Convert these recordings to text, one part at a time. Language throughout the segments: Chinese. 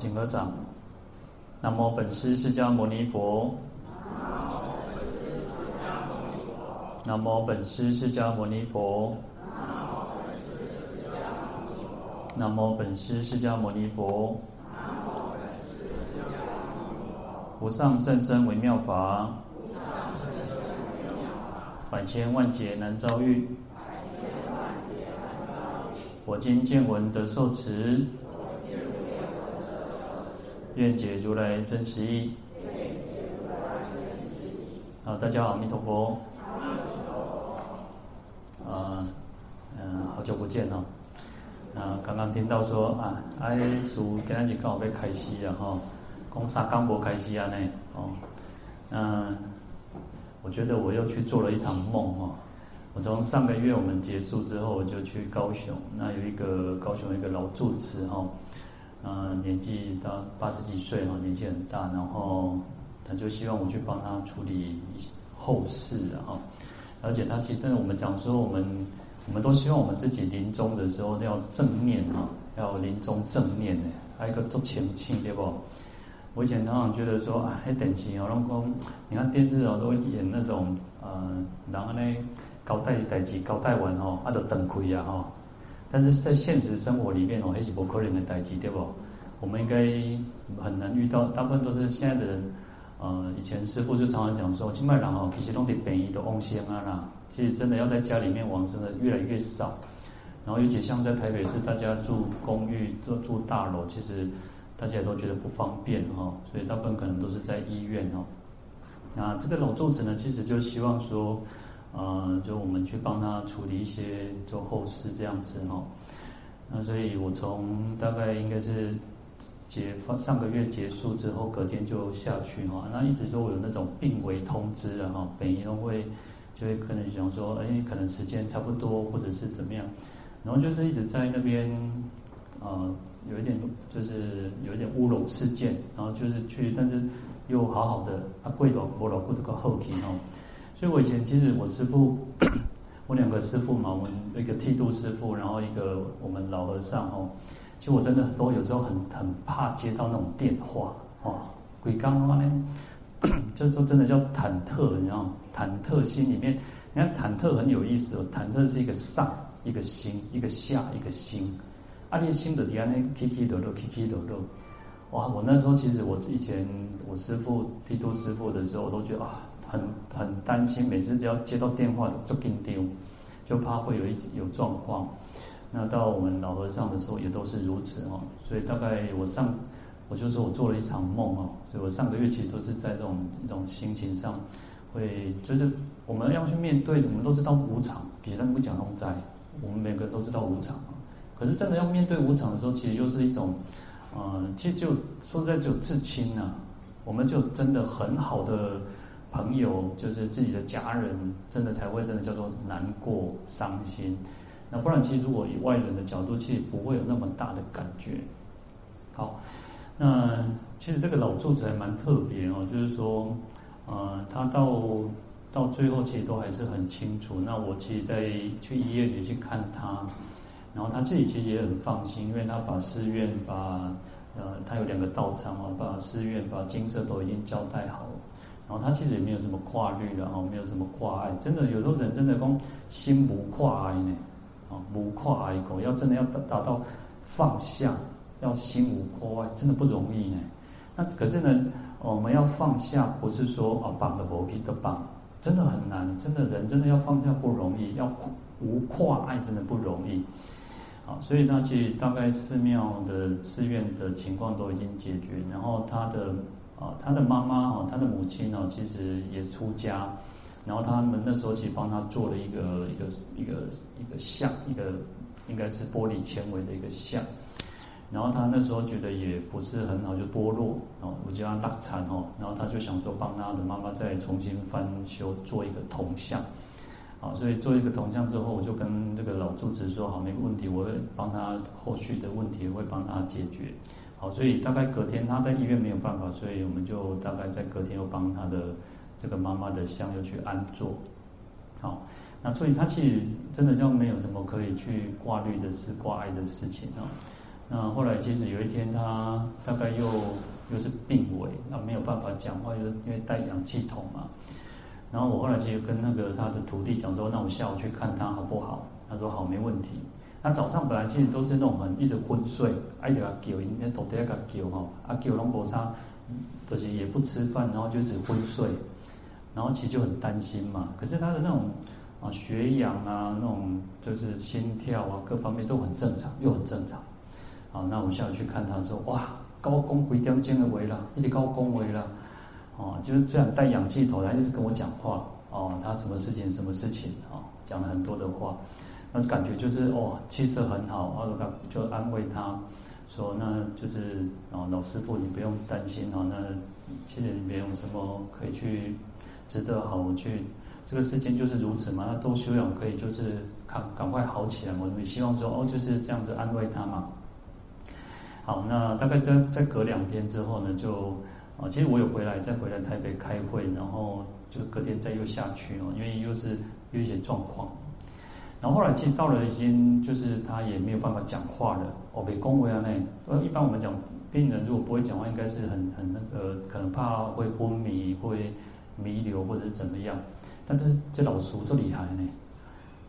请合掌。南无本师释迦牟尼佛。南无本师释迦牟尼佛。南无本师释迦牟尼佛。无上甚深微妙法。百千万劫难遭遇。我今见闻得受持。愿解如来真实义。好，大家好，阿弥陀佛。啊，嗯，好久不见哦。啊，刚刚听到说啊，哎，书今日刚好要开始了哈，讲三刚博开始啊呢。哦，那我觉得我又去做了一场梦哦。我从上个月我们结束之后，我就去高雄，那有一个高雄一个老住持哈。呃，年纪到八十几岁哈，年纪很大，然后他就希望我去帮他处理后事哈。而且他其实，真的我们讲说，我们我们都希望我们自己临终的时候要正面哈，要临终正面的，还有一个做前庆对不？我以前常常觉得说，啊，还等级哦，老公，你看电视哦，都演那种呃，然后呢，交代代志交代完哦，啊，就等亏啊哈。但是在现实生活里面哦，还是不可能的代志，对不？我们应该很难遇到，大部分都是现在的人。呃，以前师父就常常讲说，金麦郎哦，其实弄点便宜的翁仙啊啦。其实真的要在家里面往生的越来越少。然后尤其像在台北市，大家住公寓、住住大楼，其实大家也都觉得不方便哈，所以大部分可能都是在医院哦。那这个老住持呢，其实就希望说。呃，就我们去帮他处理一些做后事这样子哈。那所以我从大概应该是结上个月结束之后，隔天就下去哈。那一直都有那种病危通知啊哈，本医都会就会可能想说，哎，可能时间差不多或者是怎么样，然后就是一直在那边呃有一点就是有一点乌龙事件，然后就是去，但是又好好的啊，贵老婆老婆这个后庭哦。所以我以前其实我师父，我两个师父嘛，我们一个剃度师父，然后一个我们老和尚哦。其实我真的很多有时候很很怕接到那种电话哦，鬼刚的话呢，就是说真的叫忐忑，你知道吗？忐忑心里面，你看忐忑很有意思哦，忐忑是一个上一个心，一个下一个心，阿列心的底下那起起落落，起起落落。哇，我那时候其实我以前我师父剃度师父的时候，我都觉得啊。很很担心，每次只要接到电话就紧张，就怕会有一有状况。那到我们老和尚的时候也都是如此哦。所以大概我上，我就说我做了一场梦哦。所以我上个月其实都是在这种这种心情上，会就是我们要去面对，我们都知道无常，别人不讲龙灾，我们每个人都知道无常。可是真的要面对无常的时候，其实又是一种，呃，其实就说实在就至亲呐，我们就真的很好的。朋友就是自己的家人，真的才会真的叫做难过、伤心。那不然，其实如果以外人的角度，其实不会有那么大的感觉。好，那其实这个老住持还蛮特别哦，就是说，呃，他到到最后其实都还是很清楚。那我其实在去医院里去看他，然后他自己其实也很放心，因为他把寺院把呃，他有两个道场啊，把寺院把金色都已经交代好。然后他其实也没有什么挂虑的哦，没有什么挂碍，真的有时候人真的讲心无挂碍呢，啊无挂碍口，要真的要达到放下，要心无挂碍，真的不容易呢。那可是呢，我们要放下，不是说啊绑的无皮的绑，真的很难，真的人真的要放下不容易，要无挂碍真的不容易。好，所以那其实大概寺庙的寺院的情况都已经解决，然后他的。啊，他的妈妈哦，他的母亲哦，其实也出家，然后他们那时候去帮他做了一个一个一个一个像，一个应该是玻璃纤维的一个像，然后他那时候觉得也不是很好，就剥落哦，我叫他打残哦，然后他就想说帮他的妈妈再重新翻修做一个铜像，好，所以做一个铜像之后，我就跟这个老住持说好，没问题，我会帮他后续的问题会帮他解决。好，所以大概隔天他在医院没有办法，所以我们就大概在隔天又帮他的这个妈妈的香又去安坐。好，那所以他其实真的就没有什么可以去挂虑的事、挂碍的事情啊。那后来其实有一天他大概又又是病危，那没有办法讲话，就是因为带氧气筒嘛。然后我后来其实跟那个他的徒弟讲说，那我下午去看他好不好？他说好，没问题。他早上本来其实都是那种很一直昏睡，哎呀叫，应该头顶个叫哈，啊叫龙婆沙，就是也不吃饭，然后就只昏睡，然后其实就很担心嘛。可是他的那种啊血氧啊，那种就是心跳啊，各方面都很正常，又很正常。好，那我们下午去看他说，哇，高功回雕肩的围了，一点高功围了。哦，就是这样带氧气头来，一直跟我讲话。哦，他什么事情，什么事情，哦，讲了很多的话。那感觉就是哦，气色很好，然后就安慰他说，那就是哦，老师傅你不用担心哦，那其实你没有什么可以去值得好去，这个世间就是如此嘛，那多修养可以就是赶赶快好起来，我们希望说哦就是这样子安慰他嘛。好，那大概在在隔两天之后呢，就啊，其实我有回来，再回来台北开会，然后就隔天再又下去哦，因为又是有一些状况。然后后来其实到了已经就是他也没有办法讲话了，哦，被恭维啊那，呃，一般我们讲病人如果不会讲话，应该是很很那个，可能怕会昏迷、会弥留或者是怎么样。但是这老师最厉害呢，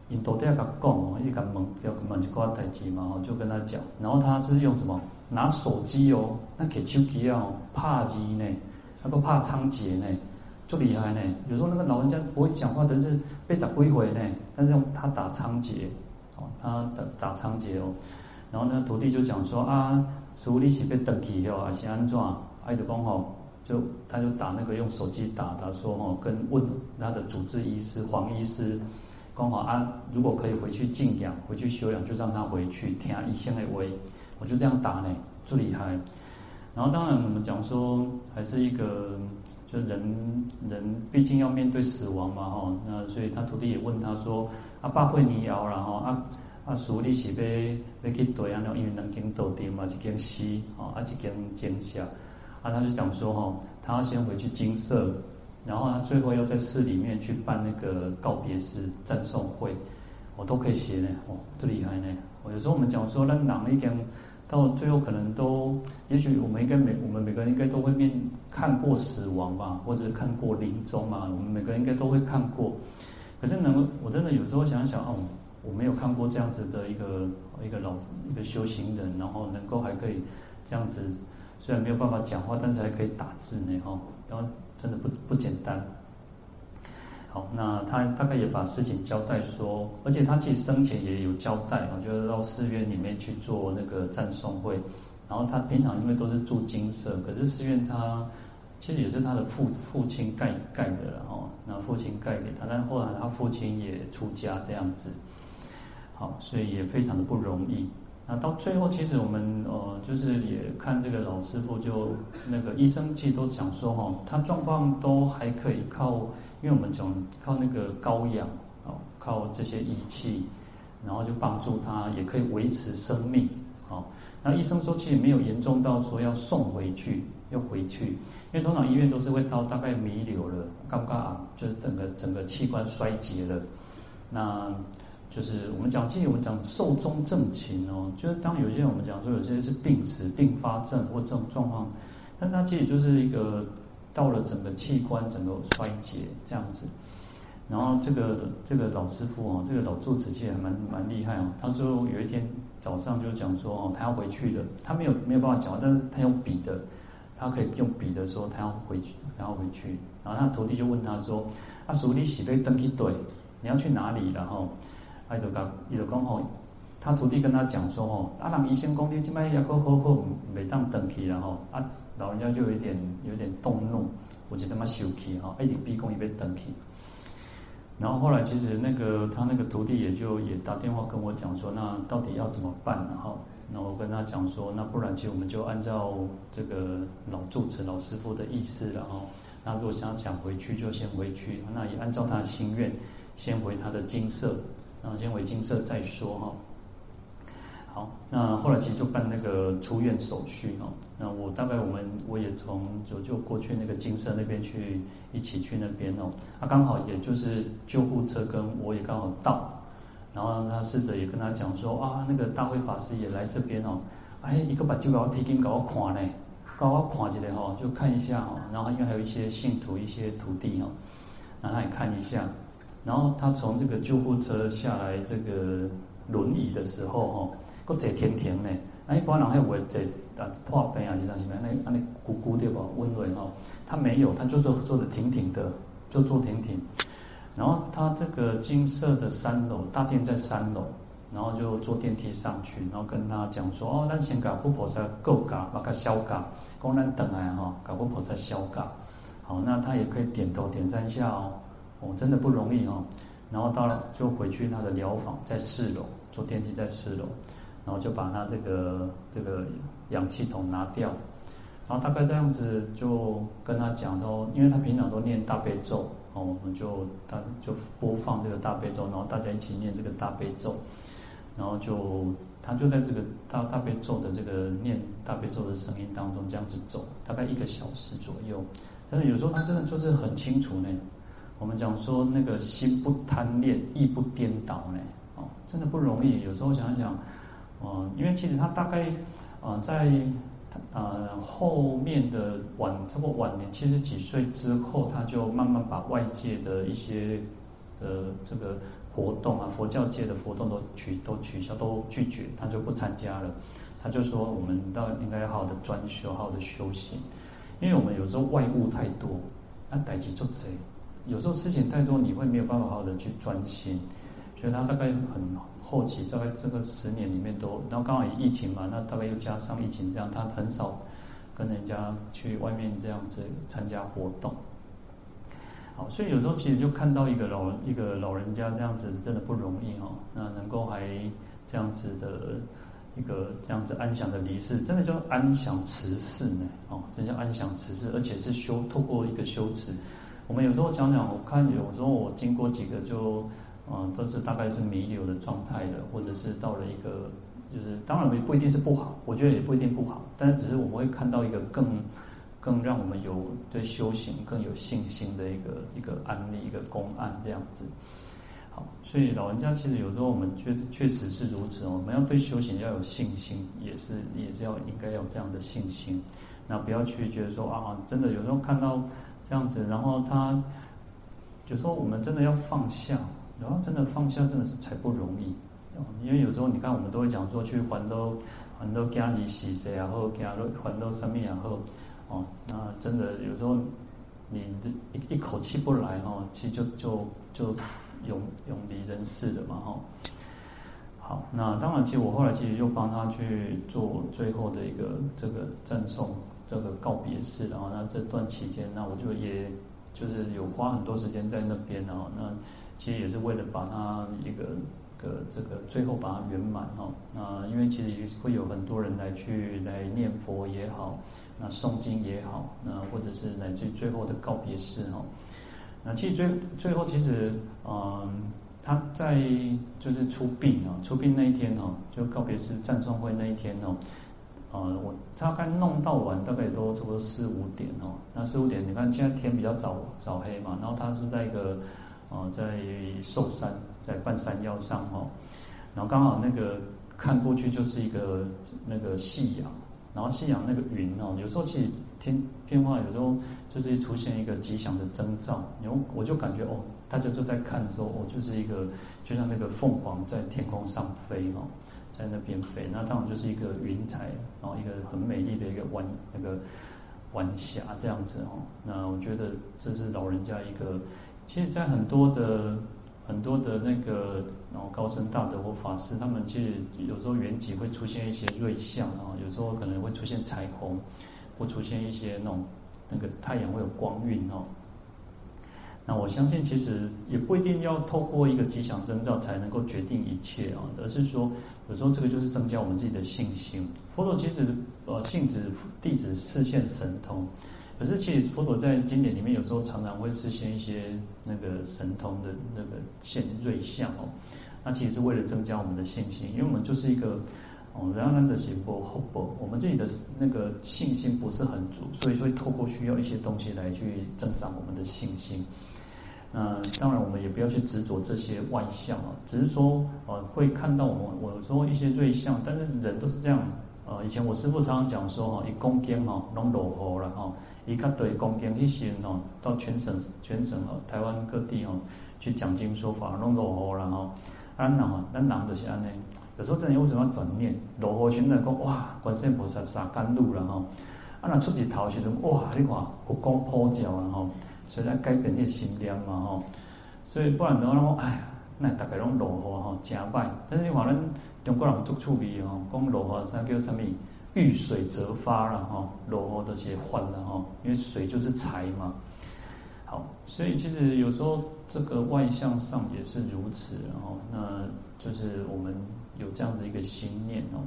因到底要讲哦，一个问要问一挂代志嘛，就跟他讲。然后他是用什么？拿手机哦，那给手机哦，拍字呢，他都怕仓颉呢。就厉害呢，有时候那个老人家不会讲话，但是被砸归回呢。但是他打仓颉，哦，他打打仓颉哦。然后呢，徒弟就讲说啊，处理是被登记了啊是安怎？爱德光吼，就他就打那个用手机打，他说哦，跟问他的主治医师黄医师，刚好啊，如果可以回去静养，回去休养，就让他回去听医生的话。我就这样打呢，就厉害。然后当然我们讲说，还是一个。就人人毕竟要面对死亡嘛，吼，那所以他徒弟也问他说：“阿爸会你摇然后阿阿叔你是要要去对啊？因为两间斗店嘛，一间西，哦，啊，一间金厦。啊，他就讲说，吼，他要先回去金色，然后他最后要在寺里面去办那个告别式赞颂会，我都可以写呢，哦，这厉害呢。我有时候我们讲说，那哪一点？到最后可能都，也许我们应该每我们每个人应该都会面看过死亡吧，或者看过临终嘛，我们每个人应该都会看过。可是能，我真的有时候想想哦，我没有看过这样子的一个一个老一个修行人，然后能够还可以这样子，虽然没有办法讲话，但是还可以打字呢，哈，然后真的不不简单。好，那他大概也把事情交代说，而且他其实生前也有交代啊，就是到寺院里面去做那个赞颂会。然后他平常因为都是住金舍，可是寺院他其实也是他的父父亲盖盖的了哦，那父亲盖给他，但后来他父亲也出家这样子。好，所以也非常的不容易。那到最后，其实我们呃就是也看这个老师傅，就那个医生其实都讲说哈，他状况都还可以靠。因为我们讲靠那个高氧，哦，靠这些仪器，然后就帮助他，也可以维持生命，好。那医生说其实没有严重到说要送回去，要回去，因为通常医院都是会到大概弥留了，刚刚啊，就是整个整个器官衰竭了，那就是我们讲，其实我们讲寿终正寝哦，就是当有些人我们讲说有些是病死、并发症或这种状况，但他其实就是一个。到了整个器官整个衰竭这样子，然后这个这个老师傅哦，这个老住持其实还蛮蛮厉害哦。他说有一天早上就讲说哦，他要回去的，他没有没有办法讲，但是他用笔的，他可以用笔的说他要回去，他要回去。然后他徒弟就问他说：“阿叔，你喜被登记对？你要去哪里？”然后他就讲，他就讲哦，他徒弟跟他讲说哦，阿郎医生讲你这摆要好好好，每当登记然后啊。老人家就有一点有点动怒，我就他妈生气哈，一点逼供也被登记。然后后来其实那个他那个徒弟也就也打电话跟我讲说，那到底要怎么办？然后，然后我跟他讲说，那不然其实我们就按照这个老住持老师傅的意思，然后那如果想想回去就先回去，那也按照他的心愿先回他的精舍，然后先回精舍再说哈。好，那后来其实就办那个出院手续哦。那我大概我们我也从就就过去那个金色那边去一起去那边哦。他刚好也就是救护车跟我也刚好到，然后他侍者也跟他讲说啊，那个大慧法师也来这边哦。哎，一个把就搞提金搞我看呢，搞我看一下哈，就看一下哈，然后因为还有一些信徒、一些徒弟哈，让他也看一下，然后他从这个救护车下来这个轮椅的时候哈，个坐甜甜呢，哎，一般人还会坐啊破病啊，是啥是啥，那那咕咕对不？温暖哈，他没有，他就坐坐的挺挺的，就坐挺挺。然后他这个金色的三楼大殿在三楼，然后就坐电梯上去，然后跟他讲说哦，那先搞护菩萨够嘎，把它消嘎，供咱等来哈，搞护菩萨消嘎。好，那他也可以点头点赞一下哦，哦，真的不容易哦。然后到了就回去他的疗房在四楼，坐电梯在四楼，然后就把他这个这个氧气筒拿掉，然后大概这样子就跟他讲说，因为他平常都念大悲咒。哦，我们就他就播放这个大悲咒，然后大家一起念这个大悲咒，然后就他就在这个大大悲咒的这个念大悲咒的声音当中这样子走，大概一个小时左右。但是有时候他真的就是很清楚呢。我们讲说那个心不贪恋，意不颠倒呢，哦，真的不容易。有时候想一想，嗯，因为其实他大概啊、呃、在。呃，后面的晚，差不多晚年七十几岁之后，他就慢慢把外界的一些呃这个活动啊，佛教界的活动都取都取消，都拒绝，他就不参加了。他就说，我们到应该要好好的专修，好好的修行，因为我们有时候外物太多，那逮起做贼，有时候事情太多，你会没有办法好好的去专心。所以他大概很后期，大概这个十年里面都，然后刚好疫情嘛，那大概又加上疫情这样，他很少跟人家去外面这样子参加活动。好，所以有时候其实就看到一个老人一个老人家这样子，真的不容易哦。那能够还这样子的一个这样子安详的离世，真的叫安详辞世呢，哦，真叫安详辞世，而且是修透过一个修持。我们有时候讲讲，我看有时候我经过几个就。啊，都是大概是弥留的状态的，或者是到了一个，就是当然也不一定是不好，我觉得也不一定不好，但是只是我们会看到一个更更让我们有对修行更有信心的一个一个案例，一个公案这样子。好，所以老人家其实有时候我们确确实是如此，我们要对修行要有信心，也是也是要应该要有这样的信心，那不要去觉得说啊，真的有时候看到这样子，然后他有时候我们真的要放下。然后真的放下真的是才不容易，因为有时候你看我们都会讲说去还都还都家里洗谁然后给他还都生命然后哦，那真的有时候你一一口气不来哈，其实就就就永永离人世的嘛哈。好，那当然其实我后来其实就帮他去做最后的一个这个赠送这个告别式，然后那这段期间那我就也就是有花很多时间在那边然后那。其实也是为了把它一个个这个最后把它圆满哈，那因为其实会有很多人来去来念佛也好，那诵经也好，那或者是乃至最后的告别式哈，那其实最最后其实嗯他在就是出殡啊出殡那一天哦，就告别式赞颂会那一天哦，呃我大概弄到晚大概都差不多四五点哦，那四五点你看现在天比较早早黑嘛，然后他是在一个。哦，在寿山，在半山腰上哦，然后刚好那个看过去就是一个那个夕阳，然后夕阳那个云哦，有时候其实天变化，有时候就是出现一个吉祥的征兆，然后我就感觉哦，大家都在看说哦，就是一个就像那个凤凰在天空上飞哦，在那边飞，那当然就是一个云彩，然后一个很美丽的一个晚那个晚霞这样子哦，那我觉得这是老人家一个。其实，在很多的很多的那个，然后高僧大德或法师，他们其实有时候圆寂会出现一些瑞相啊，有时候可能会出现彩虹，会出现一些那种那个太阳会有光晕哦。那我相信，其实也不一定要透过一个吉祥征兆才能够决定一切啊，而是说有时候这个就是增加我们自己的信心。佛陀其实呃禁止弟子示现神通。可是，其实佛陀在经典里面有时候常常会示现一些那个神通的那个现瑞相哦。那其实是为了增加我们的信心，因为我们就是一个哦，然后的行波后波，我们自己的那个信心不是很足，所以说透过需要一些东西来去增长我们的信心。那当然，我们也不要去执着这些外相啊，只是说呃会看到我们我说一些瑞相，但是人都是这样。呃，以前我师父常常讲说哈，一恭敬哈，拢落后了哈，一个对恭敬一些哦，到全省全省哦，台湾各地哦，去讲经说法拢落后了吼。咱人啊，咱人就是安尼，有时候真的为什么要转念？落后现在讲哇，观世音菩萨三甘露了吼，啊那出日头时阵哇，你看佛光普照了吼，所以来改变你心念嘛吼。所以不然的话，哎呀，那大概拢落后吼，真歹。但是你话咱中国人足趣味吼，讲落后啥叫啥物？遇水则发了哈，落后都是换了哈，因为水就是财嘛。好，所以其实有时候这个外向上也是如此哈，那就是我们有这样子一个心念哦。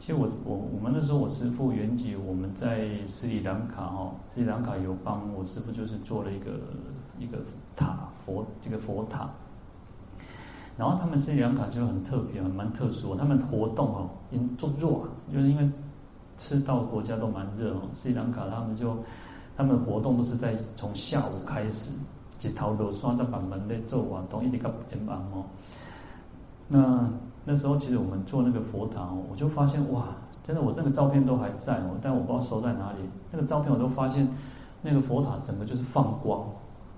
其实我我我们那时候我师父原籍，我们在斯里兰卡哈，斯里兰卡有帮我师父就是做了一个一个塔佛这个佛塔。然后他们斯里兰卡就很特别，蛮特殊。他们活动哦，因做弱，就是因为赤道国家都蛮热哦。斯里兰卡他们就他们活动都是在从下午开始，几头落山在把门咧做完，都一直到天晚哦。那那时候其实我们做那个佛塔，我就发现哇，真的我那个照片都还在哦，但我不知道收在哪里。那个照片我都发现，那个佛塔整个就是放光，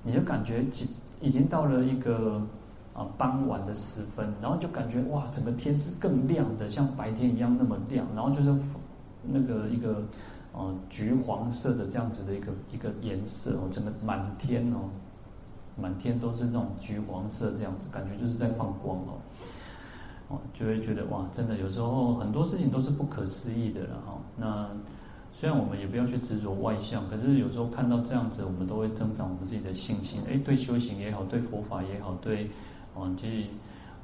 你就感觉已经到了一个。啊，傍晚的时分，然后就感觉哇，整个天是更亮的，像白天一样那么亮，然后就是那个一个呃橘黄色的这样子的一个一个颜色哦，整个满天哦，满天都是那种橘黄色这样子，感觉就是在放光哦，哦，就会觉得哇，真的有时候很多事情都是不可思议的了哈。那虽然我们也不要去执着外相，可是有时候看到这样子，我们都会增长我们自己的信心。哎，对修行也好，对佛法也好，对。哦，其实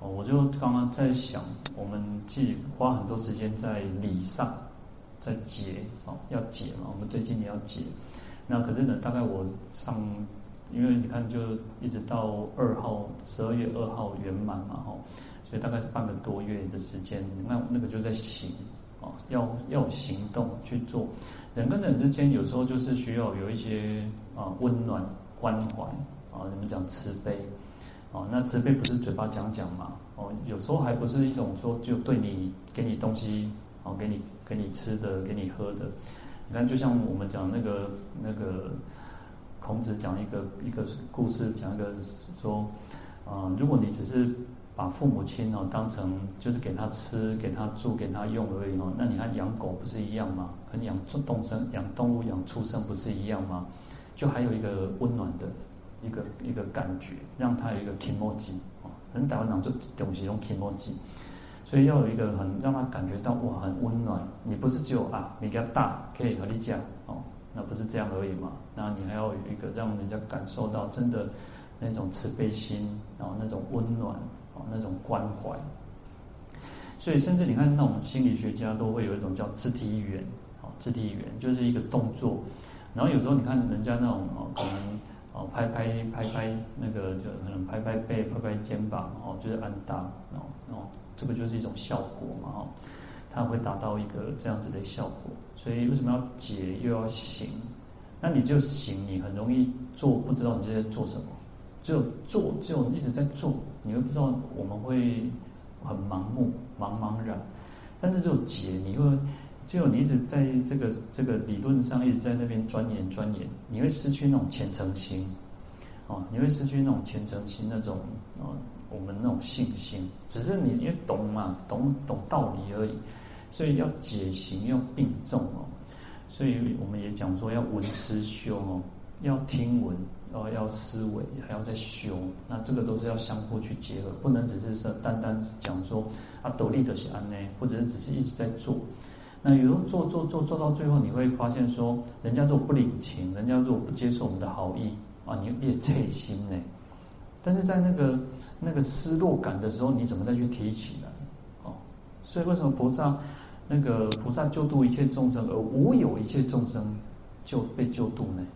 哦，我就刚刚在想，我们既花很多时间在礼上，在解哦，要解嘛，我们最近也要解。那可是呢，大概我上，因为你看，就一直到二号，十二月二号圆满嘛，哈，所以大概是半个多月的时间。那那个就在行啊，要要行动去做。人跟人之间有时候就是需要有一些啊温暖关怀啊，你们讲慈悲。哦，那慈悲不是嘴巴讲讲嘛？哦，有时候还不是一种说就对你给你东西，哦，给你给你吃的，给你喝的。你看，就像我们讲那个那个孔子讲一个一个故事，讲一个说，啊、如果你只是把父母亲哦当成就是给他吃、给他住、给他用而已哦，那你看养狗不是一样吗？跟养动生、养动物、养畜生不是一样吗？就还有一个温暖的。一个一个感觉，让他有一个 kimoji 啊，很台湾人就东西用 kimoji，所以要有一个很让他感觉到哇很温暖。你不是只有啊你比较大可以和你讲哦，那不是这样而已嘛。那你还要有一个让人家感受到真的那种慈悲心，然后那种温暖啊那种关怀。所以甚至你看那种心理学家都会有一种叫肢体语言，哦肢体语言就是一个动作。然后有时候你看人家那种哦可能。哦，拍拍拍拍那个，就可能拍拍背、拍拍肩膀，哦，就是安大，哦哦，这个就是一种效果嘛，哈，它会达到一个这样子的效果。所以为什么要解又要行？那你就行，你很容易做，不知道你在做什么。只有做，只有一直在做，你会不知道我们会很盲目、茫茫然。但是只有解，你会。只有你一直在这个这个理论上一直在那边钻研钻研，你会失去那种虔诚心，哦，你会失去那种虔诚心那种啊，我们那种信心。只是你因为懂嘛，懂懂道理而已，所以要解行要并重哦。所以我们也讲说要闻思修哦，要听闻，哦要思维，还要再修。那这个都是要相互去结合，不能只是说单单讲说啊，斗笠的是安呢，或者是只是一直在做。那有时候做做做做到最后，你会发现说，人家如果不领情，人家如果不接受我们的好意啊，你也切心呢。但是在那个那个失落感的时候，你怎么再去提起来？哦，所以为什么菩萨那个菩萨救度一切众生，而无有一切众生就被救度呢？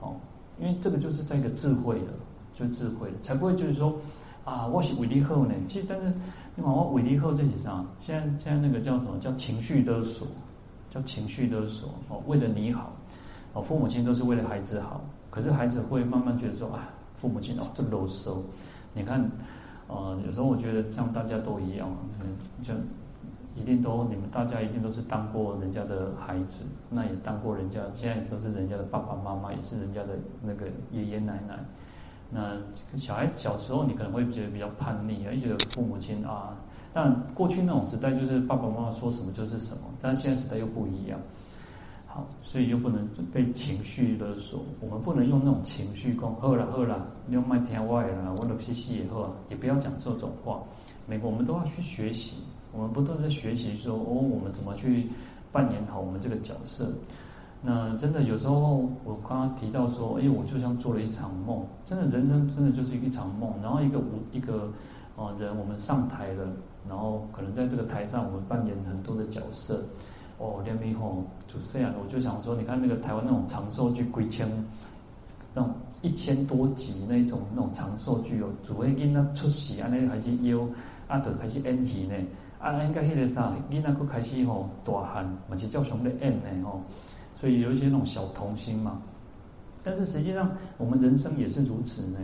哦，因为这个就是在一个智慧的，就智慧的，才不会就是说。啊，我是为你好呢。其实，但是你看我为你好这是啥？现在现在那个叫什么？叫情绪勒索，叫情绪勒索。哦，为了你好，哦，父母亲都是为了孩子好。可是孩子会慢慢觉得说啊，父母亲哦，这啰嗦。你看，呃，有时候我觉得像大家都一样，嗯，像一定都你们大家一定都是当过人家的孩子，那也当过人家，现在都是人家的爸爸妈妈，也是人家的那个爷爷奶奶。那小孩小时候你可能会觉得比较叛逆，啊，觉得父母亲啊，但过去那种时代就是爸爸妈妈说什么就是什么，但现在时代又不一样。好，所以又不能被情绪勒索，我们不能用那种情绪讲，好啦好啦，你用麦听话啦，我都嘻嘻也好，也不要讲这种话。每个我们都要去学习，我们不断在学习说，哦，我们怎么去扮演好我们这个角色。那真的有时候，我刚刚提到说，哎，我就像做了一场梦，真的人生真的就是一场梦。然后一个舞一个啊人，我们上台了，然后可能在这个台上，我们扮演很多的角色。哦，连名吼就这样，我就想说，你看那个台湾那种长寿剧，几千那种一千多集那种那种长寿剧哦，主位囡仔出世安尼开始邀，啊，就开始演戏呢，啊，应该迄个啥，囡仔佫开始吼大汉，嘛是照常咧演呢吼。所以有一些那种小童星嘛，但是实际上我们人生也是如此呢。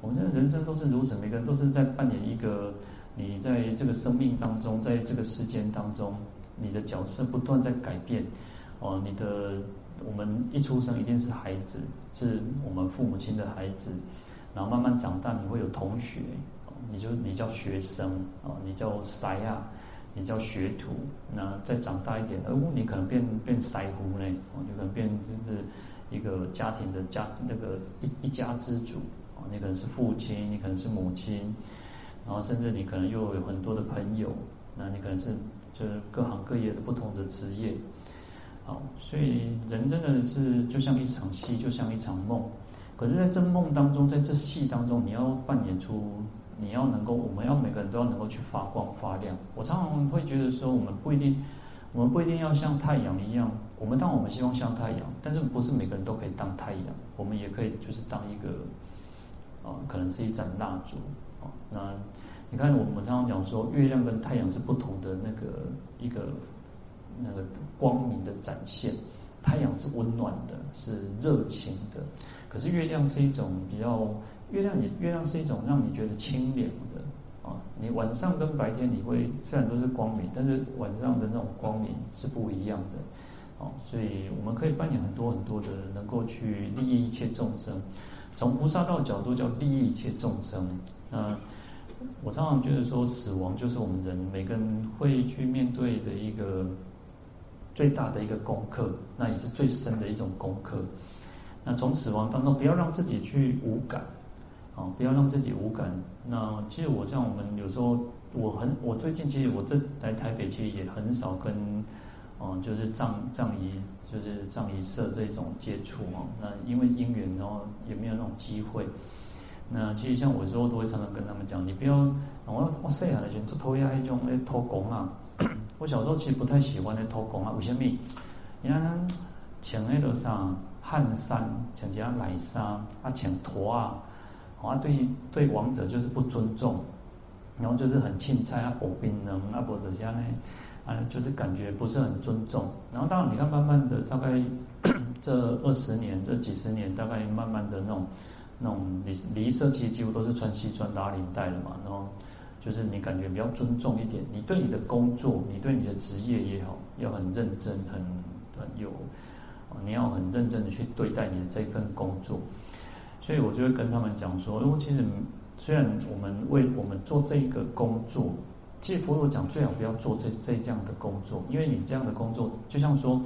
我们的人生都是如此，每个人都是在扮演一个你在这个生命当中，在这个世间当中，你的角色不断在改变。哦，你的我们一出生一定是孩子，是我们父母亲的孩子，然后慢慢长大，你会有同学，你就你叫学生哦，你叫塞亚。你叫学徒，那再长大一点，哦，你可能变变师傅呢，哦，你可能变就是一个家庭的家那个一一家之主，哦，你可能是父亲，你可能是母亲，然后甚至你可能又有很多的朋友，那你可能是就是各行各业的不同的职业，好，所以人真的是就像一场戏，就像一场梦，可是在这梦当中，在这戏当中，你要扮演出。你要能够，我们要每个人都要能够去发光发亮。我常常会觉得说，我们不一定，我们不一定要像太阳一样。我们当我们希望像太阳，但是不是每个人都可以当太阳。我们也可以就是当一个，啊、可能是一盏蜡烛啊。那你看，我们常常讲说，月亮跟太阳是不同的那个一个那个光明的展现。太阳是温暖的，是热情的，可是月亮是一种比较。月亮也，月亮是一种让你觉得清凉的啊。你晚上跟白天你会虽然都是光明，但是晚上的那种光明是不一样的哦。所以我们可以扮演很多很多的，能够去利益一切众生。从菩萨道角度叫利益一切众生。那我常常觉得说，死亡就是我们人每个人会去面对的一个最大的一个功课，那也是最深的一种功课。那从死亡当中，不要让自己去无感。啊，不要让自己无感。那其实我像我们有时候，我很我最近其实我这来台北其实也很少跟，哦，就是葬葬仪就是葬仪社这种接触哦。那因为因缘，然后也没有那种机会。那其实像我之后都会常常跟他们讲，你不要我我细汉的时候做偷呀那种诶偷工啊。我小时候其实不太喜欢那偷工啊，为什么？你看穿那个啥汗衫，穿件奶衫，啊穿拖啊。啊，对对，王者就是不尊重，然后就是很轻菜啊，薄冰冷啊，或者像呢，啊，就是感觉不是很尊重。然后当然你看，慢慢的，大概 这二十年、这几十年，大概慢慢的那种那种礼礼仪社其实几乎都是穿西装打领带的嘛。然后就是你感觉比较尊重一点，你对你的工作，你对你的职业也好，要很认真，很很有，你要很认真的去对待你的这份工作。所以我就会跟他们讲说，因为其实虽然我们为我们做这个工作，其实佛陀讲最好不要做这这样的工作，因为你这样的工作，就像说，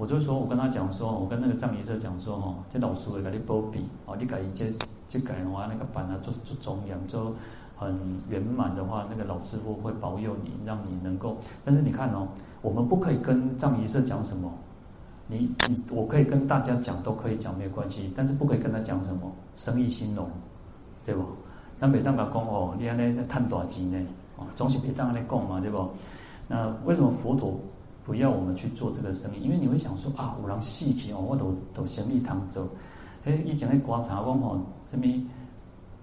我就说我跟他讲说，我跟那个藏仪社讲说，哈，这老师会给你保庇，哦，你改一这这改的话，那个板啊做做中央，就很圆满的话，那个老师傅会保佑你，让你能够。但是你看哦，我们不可以跟藏仪社讲什么。你你我可以跟大家讲，都可以讲，没有关系，但是不可以跟他讲什么生意兴隆，对不？那每当他讲哦，你安尼在赚大钱呢？哦，总是别当安尼讲嘛，对不？那为什么佛陀不要我们去做这个生意？因为你会想说啊，五郎细皮哦，我都都生意通做。诶，以前咧观察讲吼，什么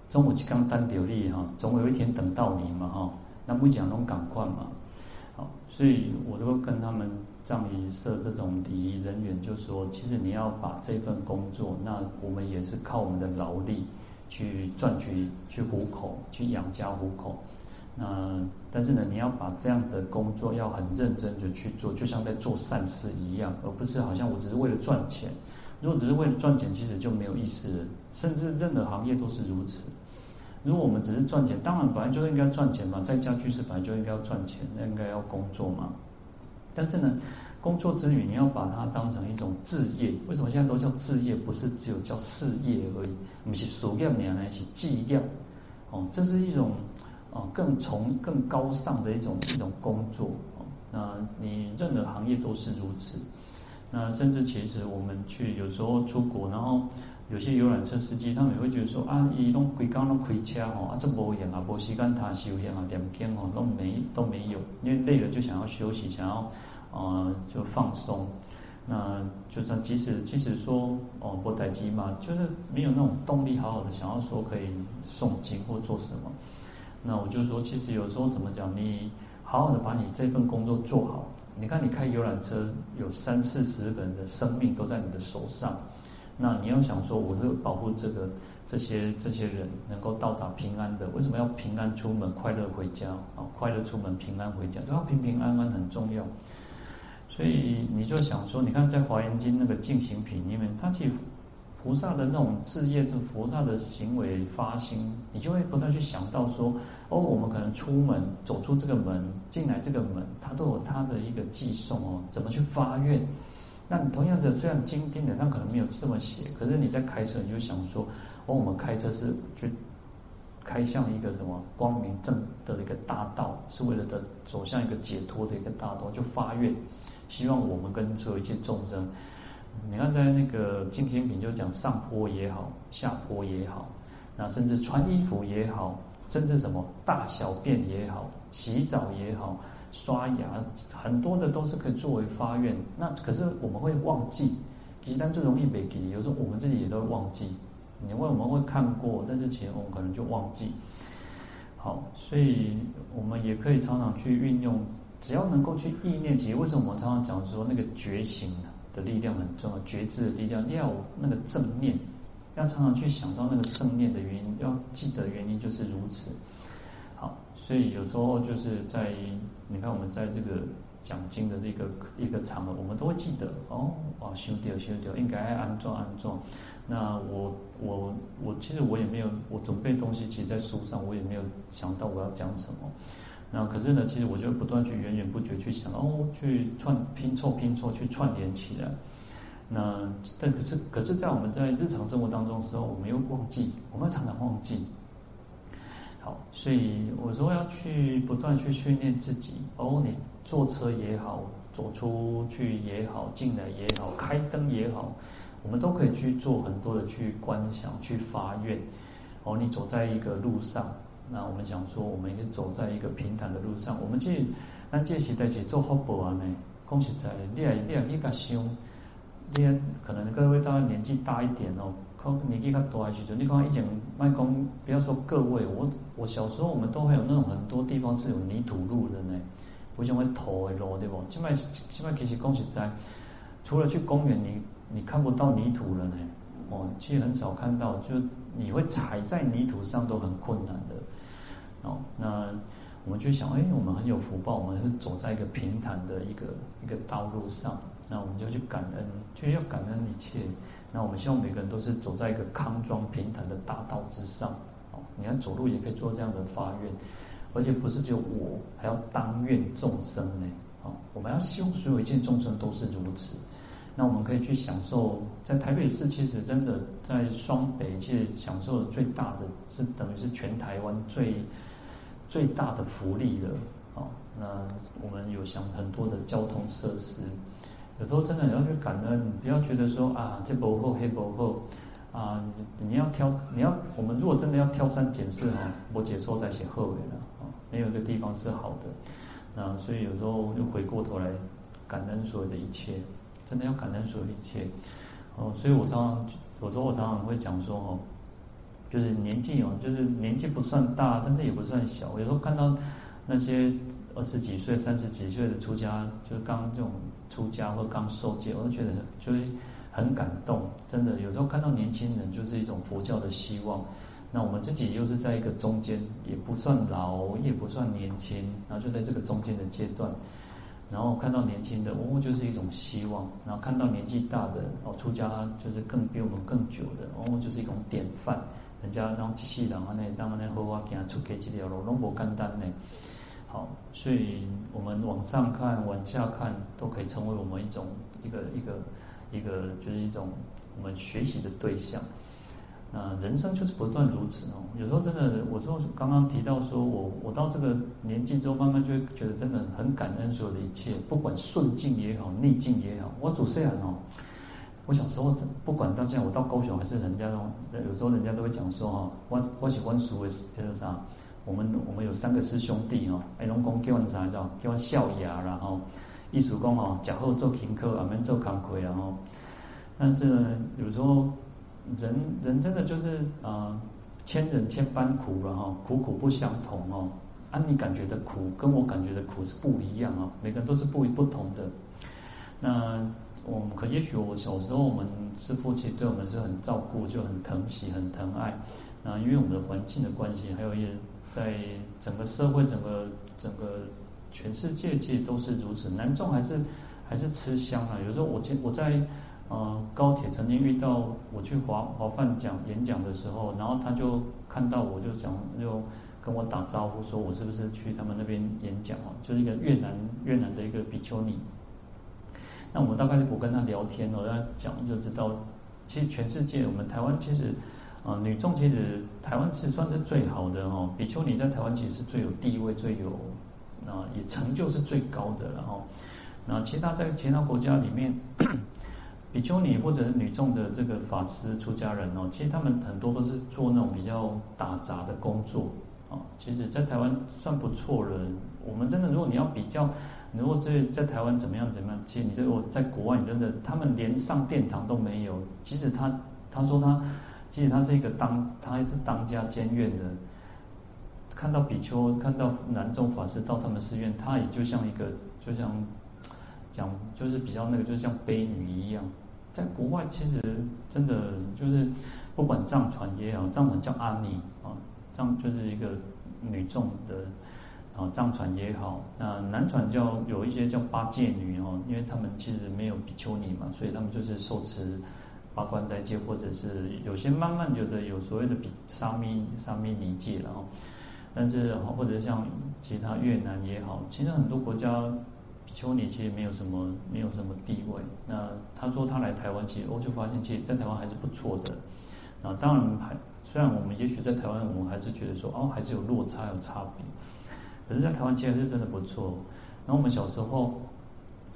总有一天等到你哈，总有一天等到你嘛哈。那不讲拢赶快嘛，好，所以我都跟他们。葬仪社这种礼仪人员就说，其实你要把这份工作，那我们也是靠我们的劳力去赚取、去糊口、去养家糊口。嗯但是呢，你要把这样的工作要很认真的去做，就像在做善事一样，而不是好像我只是为了赚钱。如果只是为了赚钱，其实就没有意思了。甚至任何行业都是如此。如果我们只是赚钱，当然本来就应该赚钱嘛，在家居士本来就应该要赚钱，那应该要工作嘛。但是呢，工作之余你要把它当成一种置业。为什么现在都叫置业，不是只有叫事业而已？不是事业，而是志业。哦，这是一种啊更从更高尚的一种一种工作。啊，那你任何行业都是如此。那甚至其实我们去有时候出国，然后有些游览车司机，他们也会觉得说啊，伊拢规工拢开车吼，啊这无闲啊，无时间他休闲啊，点经哦都没都没有，因为累了就想要休息，想要呃就放松。那就算即使即使说哦不待机嘛，就是没有那种动力，好好的想要说可以诵经或做什么。那我就说，其实有时候怎么讲，你好好的把你这份工作做好。你看，你开游览车，有三四十个人的生命都在你的手上，那你要想说，我是保护这个这些这些人能够到达平安的，为什么要平安出门，快乐回家啊？快乐出门，平安回家，都要平平安安很重要。所以你就想说，你看在华严经那个净行品里面，它其实。菩萨的那种志业，就菩萨的行为发心，你就会不断去想到说，哦，我们可能出门走出这个门，进来这个门，它都有它的一个寄送哦，怎么去发愿？那同样的，虽然经典的上可能没有这么写，可是你在开车，你就想说，哦，我们开车是去开向一个什么光明正的一个大道，是为了的走向一个解脱的一个大道，就发愿，希望我们跟所有一切众生。你看，在那个净行品就讲上坡也好，下坡也好，那甚至穿衣服也好，甚至什么大小便也好，洗澡也好，刷牙，很多的都是可以作为发愿。那可是我们会忘记，其实但最容易被给，有时候我们自己也都会忘记。你问我们会看过，但是其实我们可能就忘记。好，所以我们也可以常常去运用，只要能够去意念。其实为什么我们常常讲说那个觉醒呢？的力量很重要，觉知的力量，要那个正念，要常常去想到那个正念的原因，要记得原因就是如此。好，所以有时候就是在你看我们在这个讲经的这个一个场合，我们都会记得哦，哇，修掉修掉，应该安装安装。那我我我其实我也没有，我准备东西，其实在书上我也没有想到我要讲什么。那可是呢，其实我就不断去源源不绝去想哦，去串拼凑拼凑去串联起来。那但可是可是在我们在日常生活当中的时候，我们又忘记，我们常常忘记。好，所以我说要去不断去训练自己。哦，你坐车也好，走出去也好，进来也好，开灯也好，我们都可以去做很多的去观想、去发愿。哦，你走在一个路上。那我们想说，我们已经走在一个平坦的路上。我们这咱这时代是做福报啊呢，讲实在，你也你也你较想，你也可能各位大家年纪大一点哦，可年纪较大的时阵，你看以前卖工，不要说各位，我我小时候我们都会有那种很多地方是有泥土路的呢，不像会土的路对不？现在现在其实讲实在，除了去公园，你你看不到泥土了呢，哦，其实很少看到，就你会踩在泥土上都很困难的。那我们就想，哎，我们很有福报，我们是走在一个平坦的一个一个道路上，那我们就去感恩，就要感恩一切。那我们希望每个人都是走在一个康庄平坦的大道之上。哦，你看走路也可以做这样的发愿，而且不是只有我，还要当愿众生呢。哦，我们要希望所有一切众生都是如此。那我们可以去享受，在台北市其实真的在双北，其实享受的最大的是等于是全台湾最。最大的福利了，哦，那我们有想很多的交通设施，有时候真的你要去感恩，不要觉得说啊这不好黑不好啊，你要挑你要我们如果真的要挑三拣四哈，我解说在写后尾了啊，没有一个地方是好的，那所以有时候又回过头来感恩所有的一切，真的要感恩所有一切，哦，所以我常常有时候我常常会讲说哦。就是年纪哦，就是年纪不算大，但是也不算小。有时候看到那些二十几岁、三十几岁的出家，就是刚这种出家或刚受戒，我都觉得就是很感动。真的，有时候看到年轻人，就是一种佛教的希望。那我们自己又是在一个中间，也不算老，也不算年轻，然后就在这个中间的阶段。然后看到年轻的，哦，就是一种希望；然后看到年纪大的，哦，出家就是更比我们更久的，哦，就是一种典范。人家让机器人啊，那当然好好给他出给几条路，拢不简单呢。好，所以我们往上看，往下看，都可以成为我们一种一个一个一个，就是一种我们学习的对象。啊，人生就是不断如此哦。有时候真的，我说刚刚提到说我我到这个年纪之后，慢慢就会觉得真的很感恩所有的一切，不管顺境也好，逆境也好。我祖虽然哦，我小时候不管到现在，我到高雄还是人家哦，有时候人家都会讲说哈，我我喜欢书的就是啥，我们我们有三个师兄弟哦，哎龙公叫我啥叫叫我孝牙，然后艺术工哦，甲后做勤课，俺们做扛亏，然后，但是呢，有时候。人人真的就是啊，千人千般苦了哈，苦苦不相同哦。啊，你感觉的苦跟我感觉的苦是不一样哦，每个人都是不不同的。那我们可也许我小时候我们师父其实对我们是很照顾，就很疼惜，很疼爱。那因为我们的环境的关系，还有也在整个社会、整个整个全世界其实都是如此。男众还是还是吃香啊。有时候我我在。呃，高铁曾经遇到我去华华梵讲演讲的时候，然后他就看到我就讲，就跟我打招呼，说我是不是去他们那边演讲哦，就是一个越南越南的一个比丘尼。那我大概我跟他聊天哦，他讲就知道，其实全世界我们台湾其实啊、女众其实台湾是算是最好的哦，比丘尼在台湾其实是最有地位、最有啊、也成就是最高的，然后那其他在其他国家里面。比丘尼或者是女众的这个法师出家人哦，其实他们很多都是做那种比较打杂的工作啊。其实，在台湾算不错了。我们真的，如果你要比较，如果在在台湾怎么样怎么样，其实你这我在国外，你真的他们连上殿堂都没有。即使他他说他，即使他是一个当，他还是当家监院的。看到比丘，看到男众法师到他们寺院，他也就像一个，就像。讲就是比较那个，就像悲女一样，在国外其实真的就是不管藏传也好，藏传叫阿尼啊，藏就是一个女众的啊，藏传也好，那男传叫有一些叫八戒女哦，因为他们其实没有比丘尼嘛，所以他们就是受持八关斋戒，或者是有些慢慢觉得有所谓的比沙弥沙弥尼戒然后，但是或者像其他越南也好，其实很多国家。比丘尼其实没有什么，没有什么地位。那他说他来台湾，其实我就发现，其实在台湾还是不错的。啊，当然还虽然我们也许在台湾，我们还是觉得说哦，还是有落差，有差别。可是，在台湾其实是真的不错。然后我们小时候，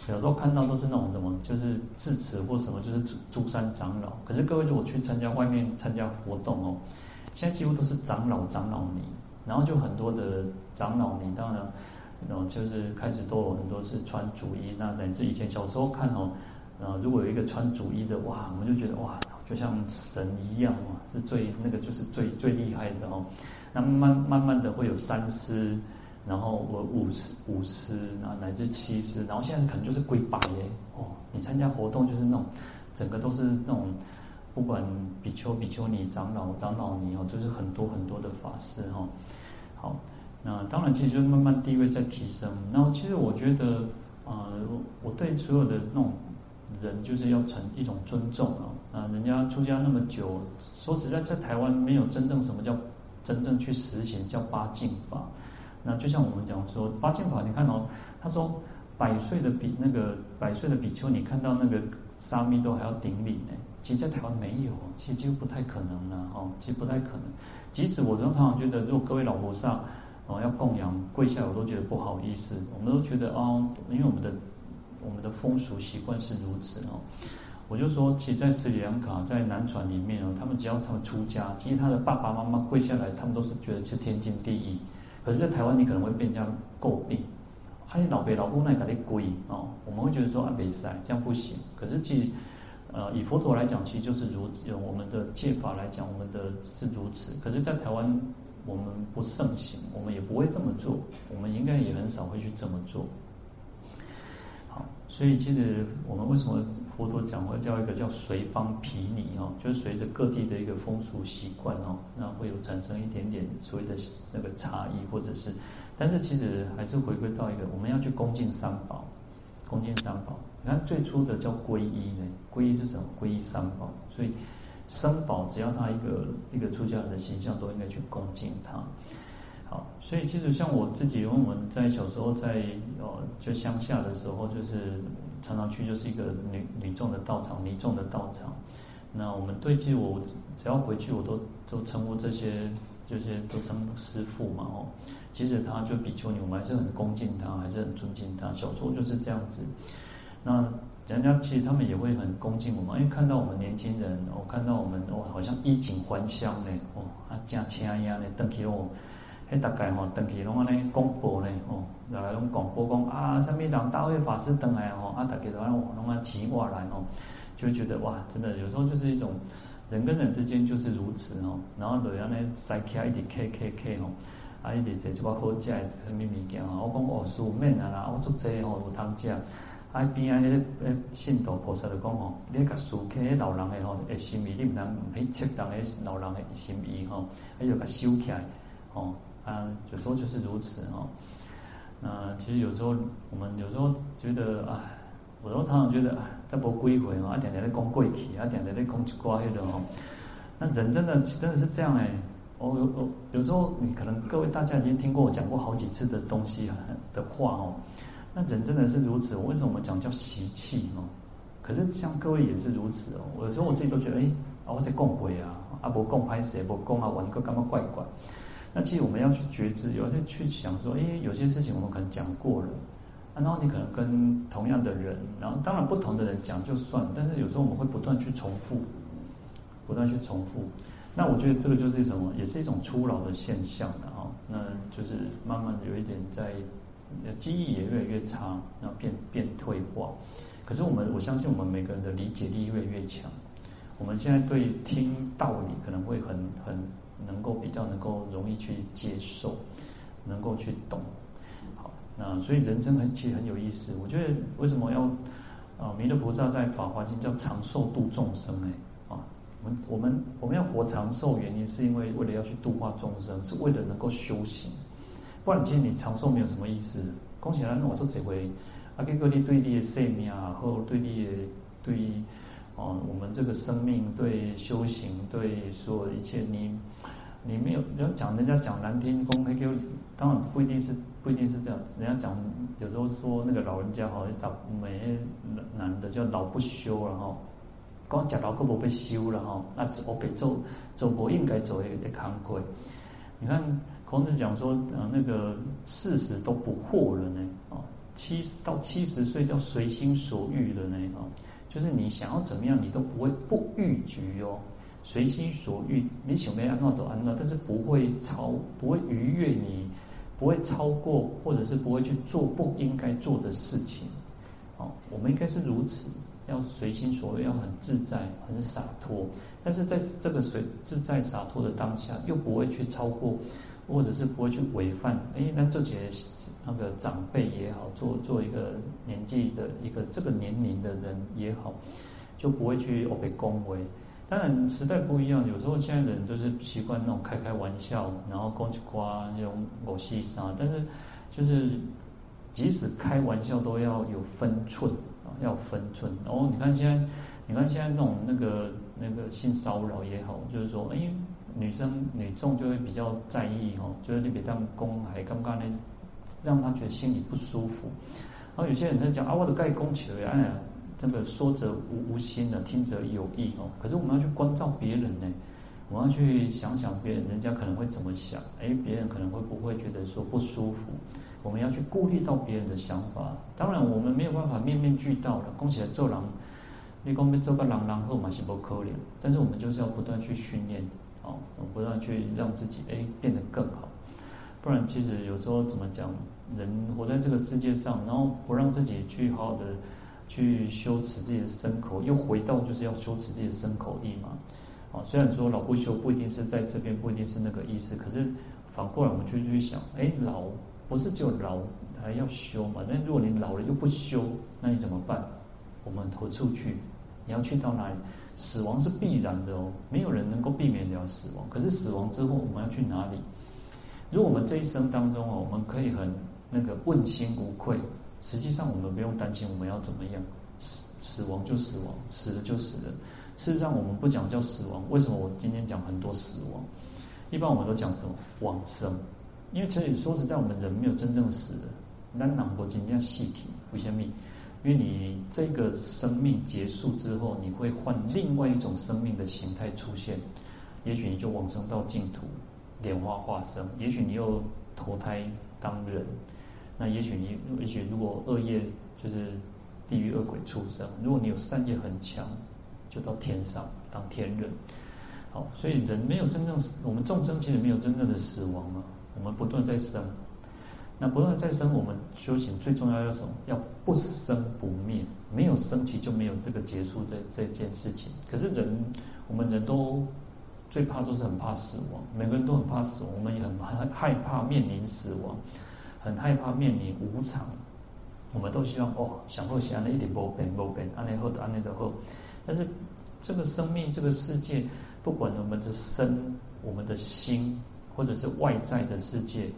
小时候看到都是那种什么，就是智慈或什么，就是诸山长老。可是各位如果去参加外面参加活动哦，现在几乎都是长老长老尼，然后就很多的长老尼，当然。然后就是开始都有很多是穿主衣，那乃至以前小时候看哦，呃，如果有一个穿主衣的，哇，我们就觉得哇，就像神一样哦，是最那个就是最最厉害的哦。那慢慢慢的会有三师，然后我五师五师，然后乃至七师，然后现在可能就是归百耶哦。你参加活动就是那种整个都是那种不管比丘比丘尼长老长老尼哦，就是很多很多的法师哈、哦，好。那当然，其实就是慢慢地位在提升。然后，其实我觉得，啊、我对所有的那种人，就是要成一种尊重啊。啊，人家出家那么久，说实在，在台湾没有真正什么叫真正去实行叫八敬法。那就像我们讲说八敬法，你看哦，他说百岁的比那个百岁的比丘，你看到那个沙弥都还要顶礼呢。其实，在台湾没有，其实几乎不太可能了哦，其实不太可能。即使我常常觉得，如果各位老和尚。哦，要供养跪下，我都觉得不好意思。我们都觉得哦，因为我们的我们的风俗习惯是如此哦。我就说，其实，在斯里兰卡，在南传里面哦，他们只要他们出家，其实他的爸爸妈妈跪下来，他们都是觉得是天经地义。可是，在台湾，你可能会被人家诟病，啊，你老辈老公那里给你跪哦，我们会觉得说啊，没事，这样不行。可是，其实呃，以佛陀来讲，其实就是如此。我们的戒法来讲，我们的是如此。可是，在台湾。我们不盛行，我们也不会这么做，我们应该也很少会去这么做。好，所以其实我们为什么佛陀讲会叫一个叫随方毗尼哦，就是随着各地的一个风俗习惯哦，那会有产生一点点所谓的那个差异，或者是，但是其实还是回归到一个我们要去恭敬三宝，恭敬三宝。你看最初的叫皈依呢，皈依是什么？皈依三宝，所以三宝只要他一个一个出家人的形象，都应该去恭敬他。好，所以其实像我自己，因为我们在小时候在哦就乡下的时候，就是常常去就是一个女女众的道场，尼众的道场。那我们对其实我只要回去，我都都称呼这些这些都称师傅嘛哦。其实他就比丘尼，我们还是很恭敬他，还是很尊敬他。小时候就是这样子。那人家其实他们也会很恭敬我们，因为看到我们年轻人，我、看到我们哦，好像衣锦还乡呢，哦，啊，正请呀呢，登起哦，迄大概吼，登起拢安尼广播呢，哦，来拢广播讲啊，什么人大会法师登来哦，啊，大家都拢拢啊骑马来哦，就觉得哇，真的有时候就是一种人跟人之间就是如此哦，然后就安尼塞起来一直 K K K 哦，啊，一直坐一碗好食的什么物件哦，我讲哦，素面啊啦，我做这哦有通食。海边啊，迄个诶，信徒菩萨就讲吼，你甲苏起迄老人诶吼，诶心意，你毋通去切人诶老人诶心意吼，还有甲收起来吼，啊，有时候就是如此哦。那其实有时候我们有时候觉得啊，我都常常觉得啊，再无几回嘛，啊，定定咧讲过去，啊，定定咧讲一寡迄个吼。那人真的真的是这样诶，我有我有时候你可能各位大家已经听过我讲过好几次的东西的话哦。那人真的是如此，我为什么我们讲叫习气哦？可是像各位也是如此哦。有时候我自己都觉得，哎，啊，我在讲鬼啊，啊，不讲拍谁，不讲啊，我一个干嘛怪怪？那其实我们要去觉知，有些去想说，哎，有些事情我们可能讲过了，啊，然后你可能跟同样的人，然后当然不同的人讲就算，但是有时候我们会不断去重复，不断去重复。那我觉得这个就是什么，也是一种初老的现象的哈。那就是慢慢有一点在。记忆也越来越差，然后变变退化。可是我们我相信我们每个人的理解力越来越强。我们现在对听道理可能会很很能够比较能够容易去接受，能够去懂。好，那所以人生很其实很有意思。我觉得为什么要啊弥勒菩萨在《法华经》叫长寿度众生呢？啊，我们我们我们要活长寿，原因是因为为了要去度化众生，是为了能够修行。不然，其实你长寿没有什么意思。恭喜他，那我说这回，阿给各地对你的生命啊，或对你的对哦，我们这个生命对修行对所有一切，你你没有要讲人家讲难听，公开给，当然不一定是不一定是这样。人家讲有时候说那个老人家好像找没男的叫老不修了哈，光讲老个不被修了哈，那我被做做不应该做的康亏，你看。孔子讲说，呃，那个四十都不惑了呢，哦，七到七十岁叫随心所欲了呢，哦，就是你想要怎么样，你都不会不逾矩哦，随心所欲，你想没安乐都安乐，但是不会超，不会逾越你，不会超过，或者是不会去做不应该做的事情，哦，我们应该是如此，要随心所欲，要很自在，很洒脱，但是在这个随自在洒脱的当下，又不会去超过。或者是不会去违犯，哎，那这些那个长辈也好，做做一个年纪的一个这个年龄的人也好，就不会去被恭维。当然时代不一样，有时候现在人就是习惯那种开开玩笑，然后讲一挂那种狗戏啥，但是就是即使开玩笑都要有分寸啊，要有分寸。然后你看现在，你看现在那种那个那个性骚扰也好，就是说，哎。女生女众就会比较在意哦，就是你别当公还刚刚呢，让他觉得心里不舒服。然后有些人在讲啊，我的盖公起来，哎呀，这个说者无无心的，听者有意哦。可是我们要去关照别人呢，我要去想想别人，人家可能会怎么想？哎，别人可能会不会觉得说不舒服？我们要去顾虑到别人的想法。当然，我们没有办法面面俱到了，恭喜来做狼，你讲要做个人人好嘛是不可能，但是我们就是要不断去训练。哦，不断去让自己哎变得更好，不然其实有时候怎么讲，人活在这个世界上，然后不让自己去好好的去修持自己的身口，又回到就是要修持自己的身口意嘛。哦，虽然说老不修不一定是在这边，不一定是那个意思，可是反过来我们就去想，哎，老不是只有老还要修嘛？那如果你老了又不修，那你怎么办？我们何处去？你要去到哪里？死亡是必然的哦，没有人能够避免了死亡。可是死亡之后我们要去哪里？如果我们这一生当中哦，我们可以很那个问心无愧，实际上我们不用担心我们要怎么样，死死亡就死亡，死了就死了。事实上我们不讲叫死亡，为什么我今天讲很多死亡？一般我们都讲什么往生？因为其实说实在，我们人没有真正死的。那哪国今天细体为什么？因为你这个生命结束之后，你会换另外一种生命的形态出现，也许你就往生到净土。莲花化生，也许你又投胎当人，那也许你，也许如果恶业就是地狱恶鬼畜生，如果你有善业很强，就到天上当天人。好，所以人没有真正死，我们众生其实没有真正的死亡啊，我们不断在生，那不断在生，我们修行最重要要什么？要不生不灭，没有生起就没有这个结束这这件事情。可是人，我们人都。最怕都是很怕死亡，每个人都很怕死亡，我们也很害害怕面临死亡，很害怕面临无常。我们都希望哦，想后想的一点不变不变，安内后的安内的后。但是这个生命，这个世界，不管我们的身、我们的心，或者是外在的世界，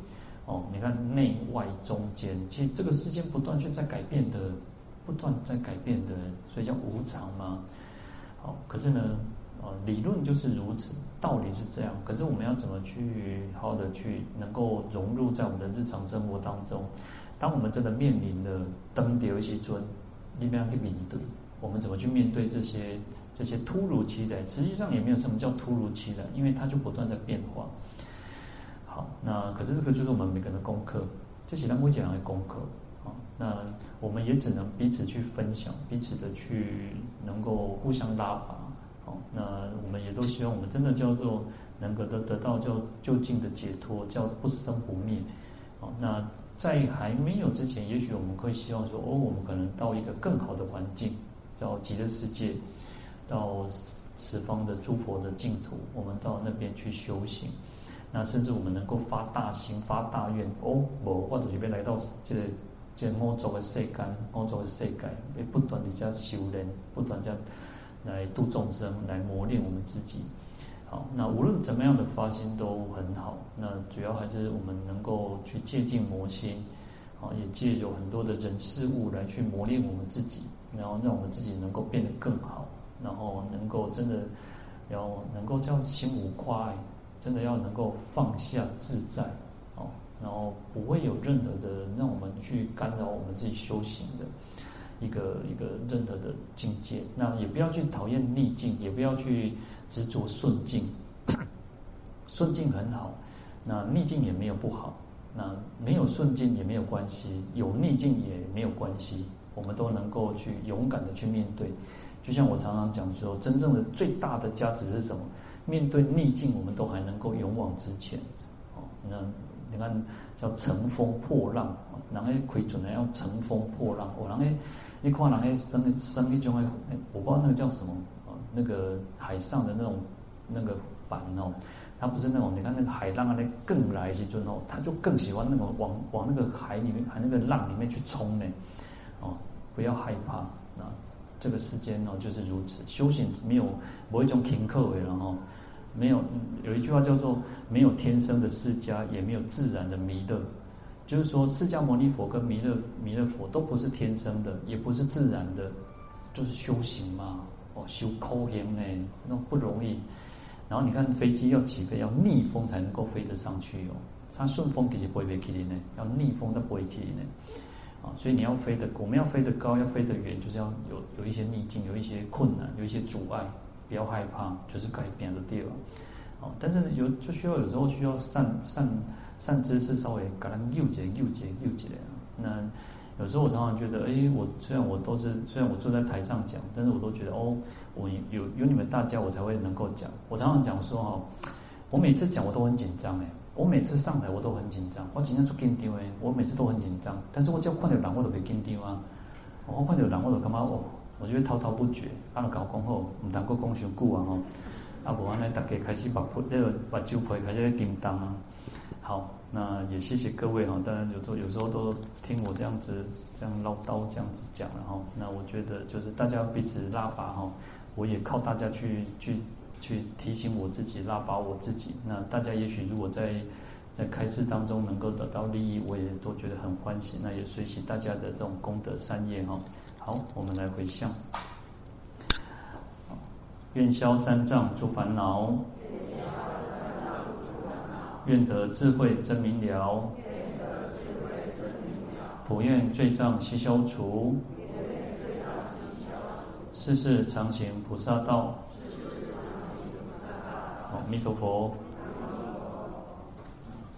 哦，你看内外中间，其实这个世界不断去在改变的，不断在改变的，所以叫无常嘛。好，可是呢？理论就是如此，道理是这样。可是我们要怎么去好好的去能够融入在我们的日常生活当中？当我们真的面临的登丢一些尊，你们要去面对，我们怎么去面对这些这些突如其来？实际上也没有什么叫突如其来，因为它就不断的变化。好，那可是这个就是我们每个人的功课，这是咱每一个人的功课。好，那我们也只能彼此去分享，彼此的去能够互相拉拔。好，那我们也都希望我们真的叫做能够得得到叫就近的解脱，叫不生不灭。好，那在还没有之前，也许我们会希望说，哦，我们可能到一个更好的环境，叫极乐世界，到十方的诸佛的净土，我们到那边去修行。那甚至我们能够发大心、发大愿，哦，我或者这边来到这个这个欧洲的世界，欧洲的世界，也不断的在修炼，不断在。来度众生，来磨练我们自己。好，那无论怎么样的发心都很好。那主要还是我们能够去借近魔心，啊，也借有很多的人事物来去磨练我们自己，然后让我们自己能够变得更好，然后能够真的然后能够这样心无挂碍，真的要能够放下自在，哦，然后不会有任何的让我们去干扰我们自己修行的。一个一个任何的境界，那也不要去讨厌逆境，也不要去执着顺境。顺境很好，那逆境也没有不好。那没有顺境也没有关系，有逆境也没有关系，我们都能够去勇敢的去面对。就像我常常讲说，真正的最大的价值是什么？面对逆境，我们都还能够勇往直前。哦，那你看叫乘风破浪，人家亏准的要乘风破浪，我人家。你看人家生生一种诶，我不知道那个叫什么啊，那个海上的那种那个板哦，它不是那种，你看那个海浪啊，那更来一些之后，他就更喜欢那种往往那个海里面，海那个浪里面去冲呢，哦，不要害怕啊，这个世间哦就是如此，修行没有某一种停课为，然哦没有有一句话叫做没有天生的释迦，也没有自然的弥勒。就是说，释迦牟尼佛跟弥勒弥勒佛都不是天生的，也不是自然的，就是修行嘛。哦，修口行呢，那不容易。然后你看飞机要起飞，要逆风才能够飞得上去哦。它顺风其实不会飞起来呢，要逆风才不会起来呢。啊，所以你要飞得，我们要飞得高，要飞得远，就是要有有一些逆境，有一些困难，有一些阻碍，不要害怕，就是改变的地方。哦，但是有就需要有时候需要善善。善知识稍微给他纠结、纠结、纠结。那有时候我常常觉得，哎，我虽然我都是虽然我坐在台上讲，但是我都觉得哦，我有有你们大家，我才会能够讲。我常常讲说哦，我每次讲我都很紧张哎，我每次上台我都很紧张，我紧张出紧张哎，我每次都很紧张。但是我只要看到人我都会紧张啊，我看到人我都干嘛哦，我就会滔滔不绝。啊，搞讲后唔能够讲伤久啊吼，啊，无安尼大家开始把那个把酒杯开始叮当啊。好，那也谢谢各位哈。当然有时候有时候都听我这样子这样唠叨这样子讲了哈。那我觉得就是大家彼此拉拔哈，我也靠大家去去去提醒我自己拉拔我自己。那大家也许如果在在开示当中能够得到利益，我也都觉得很欢喜。那也随喜大家的这种功德善业哈。好，我们来回向。愿消三障诸烦恼，愿得智慧真明了，普愿罪障悉消除，世世常行菩萨道。阿弥陀佛。